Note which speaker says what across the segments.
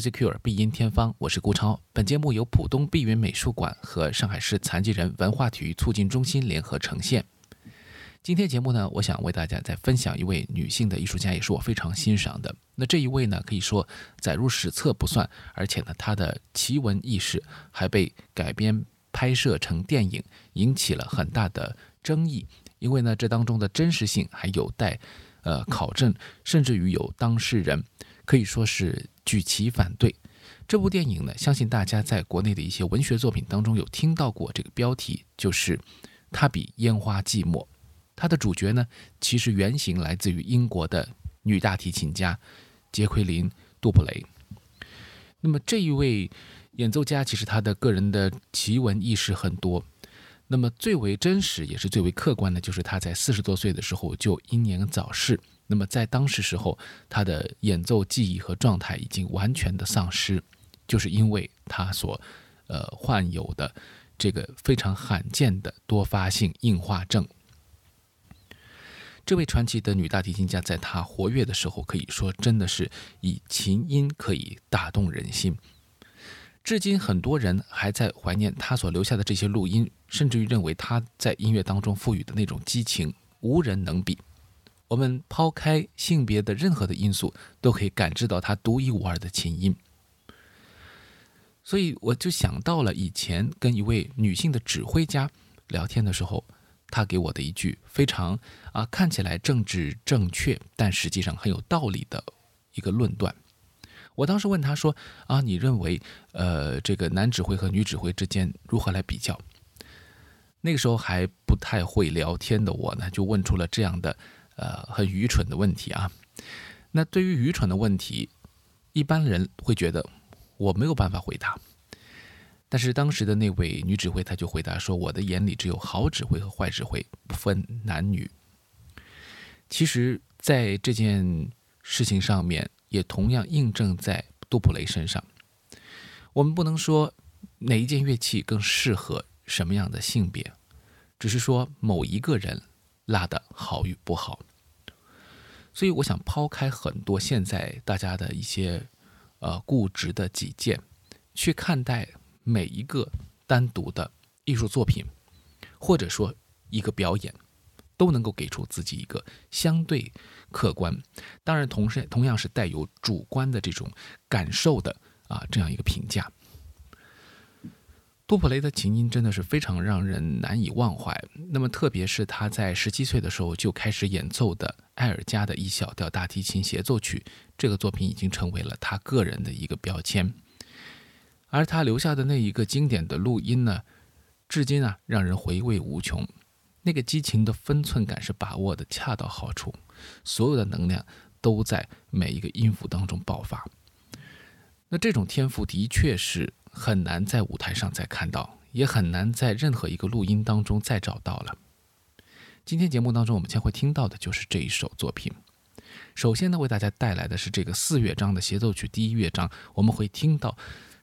Speaker 1: 音 Music Cure 必音天方，我是顾超。本节目由浦东碧云美术馆和上海市残疾人文化体育促进中心联合呈现。今天节目呢，我想为大家再分享一位女性的艺术家，也是我非常欣赏的。那这一位呢，可以说载入史册不算，而且呢，她的奇闻异事还被改编拍摄成电影，引起了很大的争议。因为呢，这当中的真实性还有待呃考证，甚至于有当事人。可以说是举旗反对这部电影呢。相信大家在国内的一些文学作品当中有听到过这个标题，就是《它比烟花寂寞》。它的主角呢，其实原型来自于英国的女大提琴家杰奎琳·杜普雷。那么这一位演奏家，其实他的个人的奇闻异事很多。那么最为真实也是最为客观的，就是他在四十多岁的时候就英年早逝。那么在当时时候，他的演奏记忆和状态已经完全的丧失，就是因为他所，呃患有的这个非常罕见的多发性硬化症。这位传奇的女大提琴家，在她活跃的时候，可以说真的是以琴音可以打动人心。至今，很多人还在怀念她所留下的这些录音，甚至于认为她在音乐当中赋予的那种激情，无人能比。我们抛开性别的任何的因素，都可以感知到他独一无二的琴音。所以我就想到了以前跟一位女性的指挥家聊天的时候，她给我的一句非常啊看起来政治正确，但实际上很有道理的一个论断。我当时问她说：“啊，你认为呃这个男指挥和女指挥之间如何来比较？”那个时候还不太会聊天的我呢，就问出了这样的。呃，很愚蠢的问题啊。那对于愚蠢的问题，一般人会觉得我没有办法回答。但是当时的那位女指挥，她就回答说：“我的眼里只有好指挥和坏指挥，不分男女。”其实，在这件事情上面，也同样印证在杜普雷身上。我们不能说哪一件乐器更适合什么样的性别，只是说某一个人拉的好与不好。所以，我想抛开很多现在大家的一些呃固执的己见，去看待每一个单独的艺术作品，或者说一个表演，都能够给出自己一个相对客观，当然同时同样是带有主观的这种感受的啊这样一个评价。杜普雷的琴音真的是非常让人难以忘怀。那么，特别是他在十七岁的时候就开始演奏的艾尔加的一小调大提琴协奏曲，这个作品已经成为了他个人的一个标签。而他留下的那一个经典的录音呢，至今啊让人回味无穷。那个激情的分寸感是把握的恰到好处，所有的能量都在每一个音符当中爆发。那这种天赋的确是。很难在舞台上再看到，也很难在任何一个录音当中再找到了。今天节目当中，我们将会听到的就是这一首作品。首先呢，为大家带来的是这个四乐章的协奏曲第一乐章，我们会听到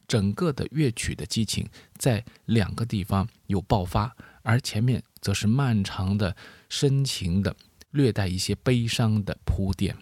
Speaker 1: 整个的乐曲的激情在两个地方有爆发，而前面则是漫长的、深情的、略带一些悲伤的铺垫。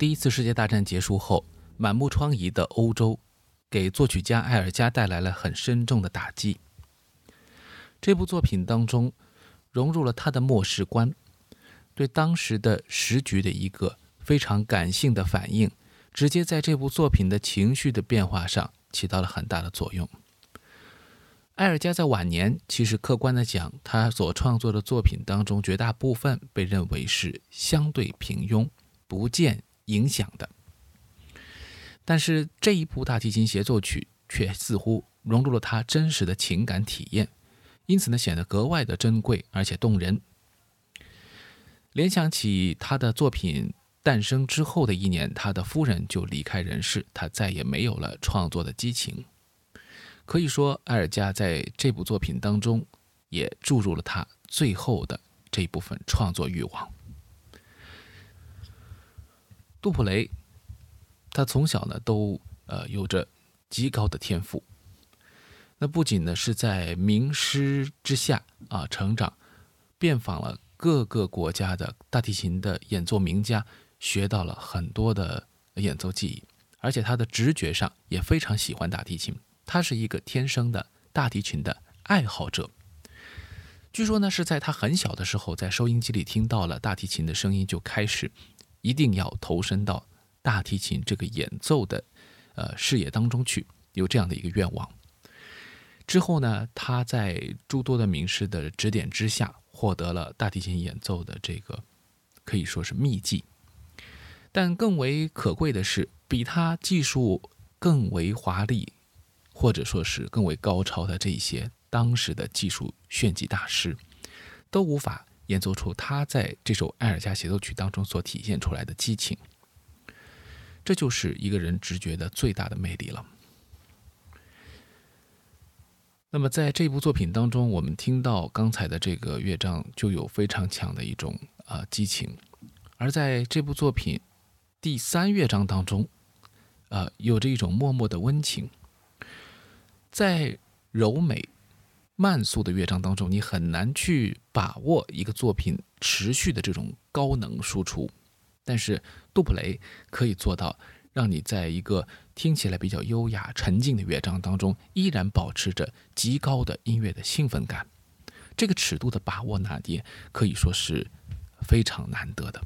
Speaker 1: 第一次世界大战结束后，满目疮痍的欧洲，给作曲家埃尔加带来了很深重的打击。这部作品当中，融入了他的末世观，对当时的时局的一个非常感性的反应，直接在这部作品的情绪的变化上起到了很大的作用。埃尔加在晚年，其实客观的讲，他所创作的作品当中，绝大部分被认为是相对平庸、不见影响的。但是这一部大提琴协奏曲却似乎融入了他真实的情感体验，因此呢，显得格外的珍贵而且动人。联想起他的作品诞生之后的一年，他的夫人就离开人世，他再也没有了创作的激情。可以说，埃尔加在这部作品当中也注入了他最后的这一部分创作欲望。杜普雷，他从小呢都呃有着极高的天赋。那不仅呢是在名师之下啊成长，遍访了各个国家的大提琴的演奏名家，学到了很多的演奏技艺，而且他的直觉上也非常喜欢大提琴。他是一个天生的大提琴的爱好者。据说呢，是在他很小的时候，在收音机里听到了大提琴的声音，就开始一定要投身到大提琴这个演奏的呃事业当中去，有这样的一个愿望。之后呢，他在诸多的名师的指点之下，获得了大提琴演奏的这个可以说是秘技。但更为可贵的是，比他技术更为华丽。或者说是更为高超的这些当时的技术炫技大师，都无法演奏出他在这首埃尔加协奏曲当中所体现出来的激情。这就是一个人直觉的最大的魅力了。那么在这部作品当中，我们听到刚才的这个乐章就有非常强的一种啊激情，而在这部作品第三乐章当中，啊有着一种默默的温情。在柔美、慢速的乐章当中，你很难去把握一个作品持续的这种高能输出。但是杜普雷可以做到，让你在一个听起来比较优雅、沉静的乐章当中，依然保持着极高的音乐的兴奋感。这个尺度的把握拿捏，可以说是非常难得的。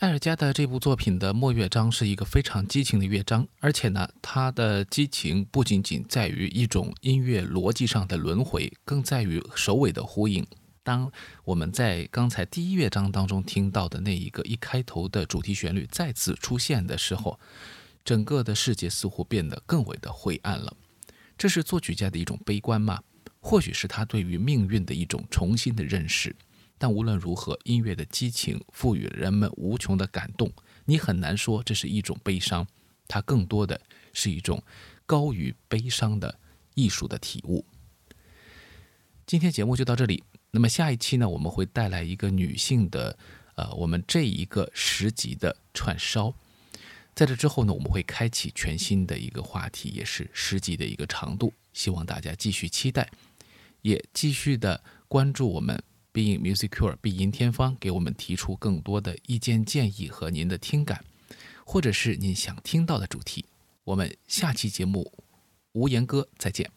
Speaker 1: 艾尔加的这部作品的末乐章是一个非常激情的乐章，而且呢，它的激情不仅仅在于一种音乐逻辑上的轮回，更在于首尾的呼应。当我们在刚才第一乐章当中听到的那一个一开头的主题旋律再次出现的时候，整个的世界似乎变得更为的灰暗了。这是作曲家的一种悲观吗？或许是他对于命运的一种重新的认识。但无论如何，音乐的激情赋予人们无穷的感动。你很难说这是一种悲伤，它更多的是一种高于悲伤的艺术的体悟。今天节目就到这里。那么下一期呢，我们会带来一个女性的，呃，我们这一个十集的串烧。在这之后呢，我们会开启全新的一个话题，也是十集的一个长度。希望大家继续期待，也继续的关注我们。Be Musicure 必赢天方给我们提出更多的意见建议和您的听感，或者是您想听到的主题。我们下期节目无言歌再见。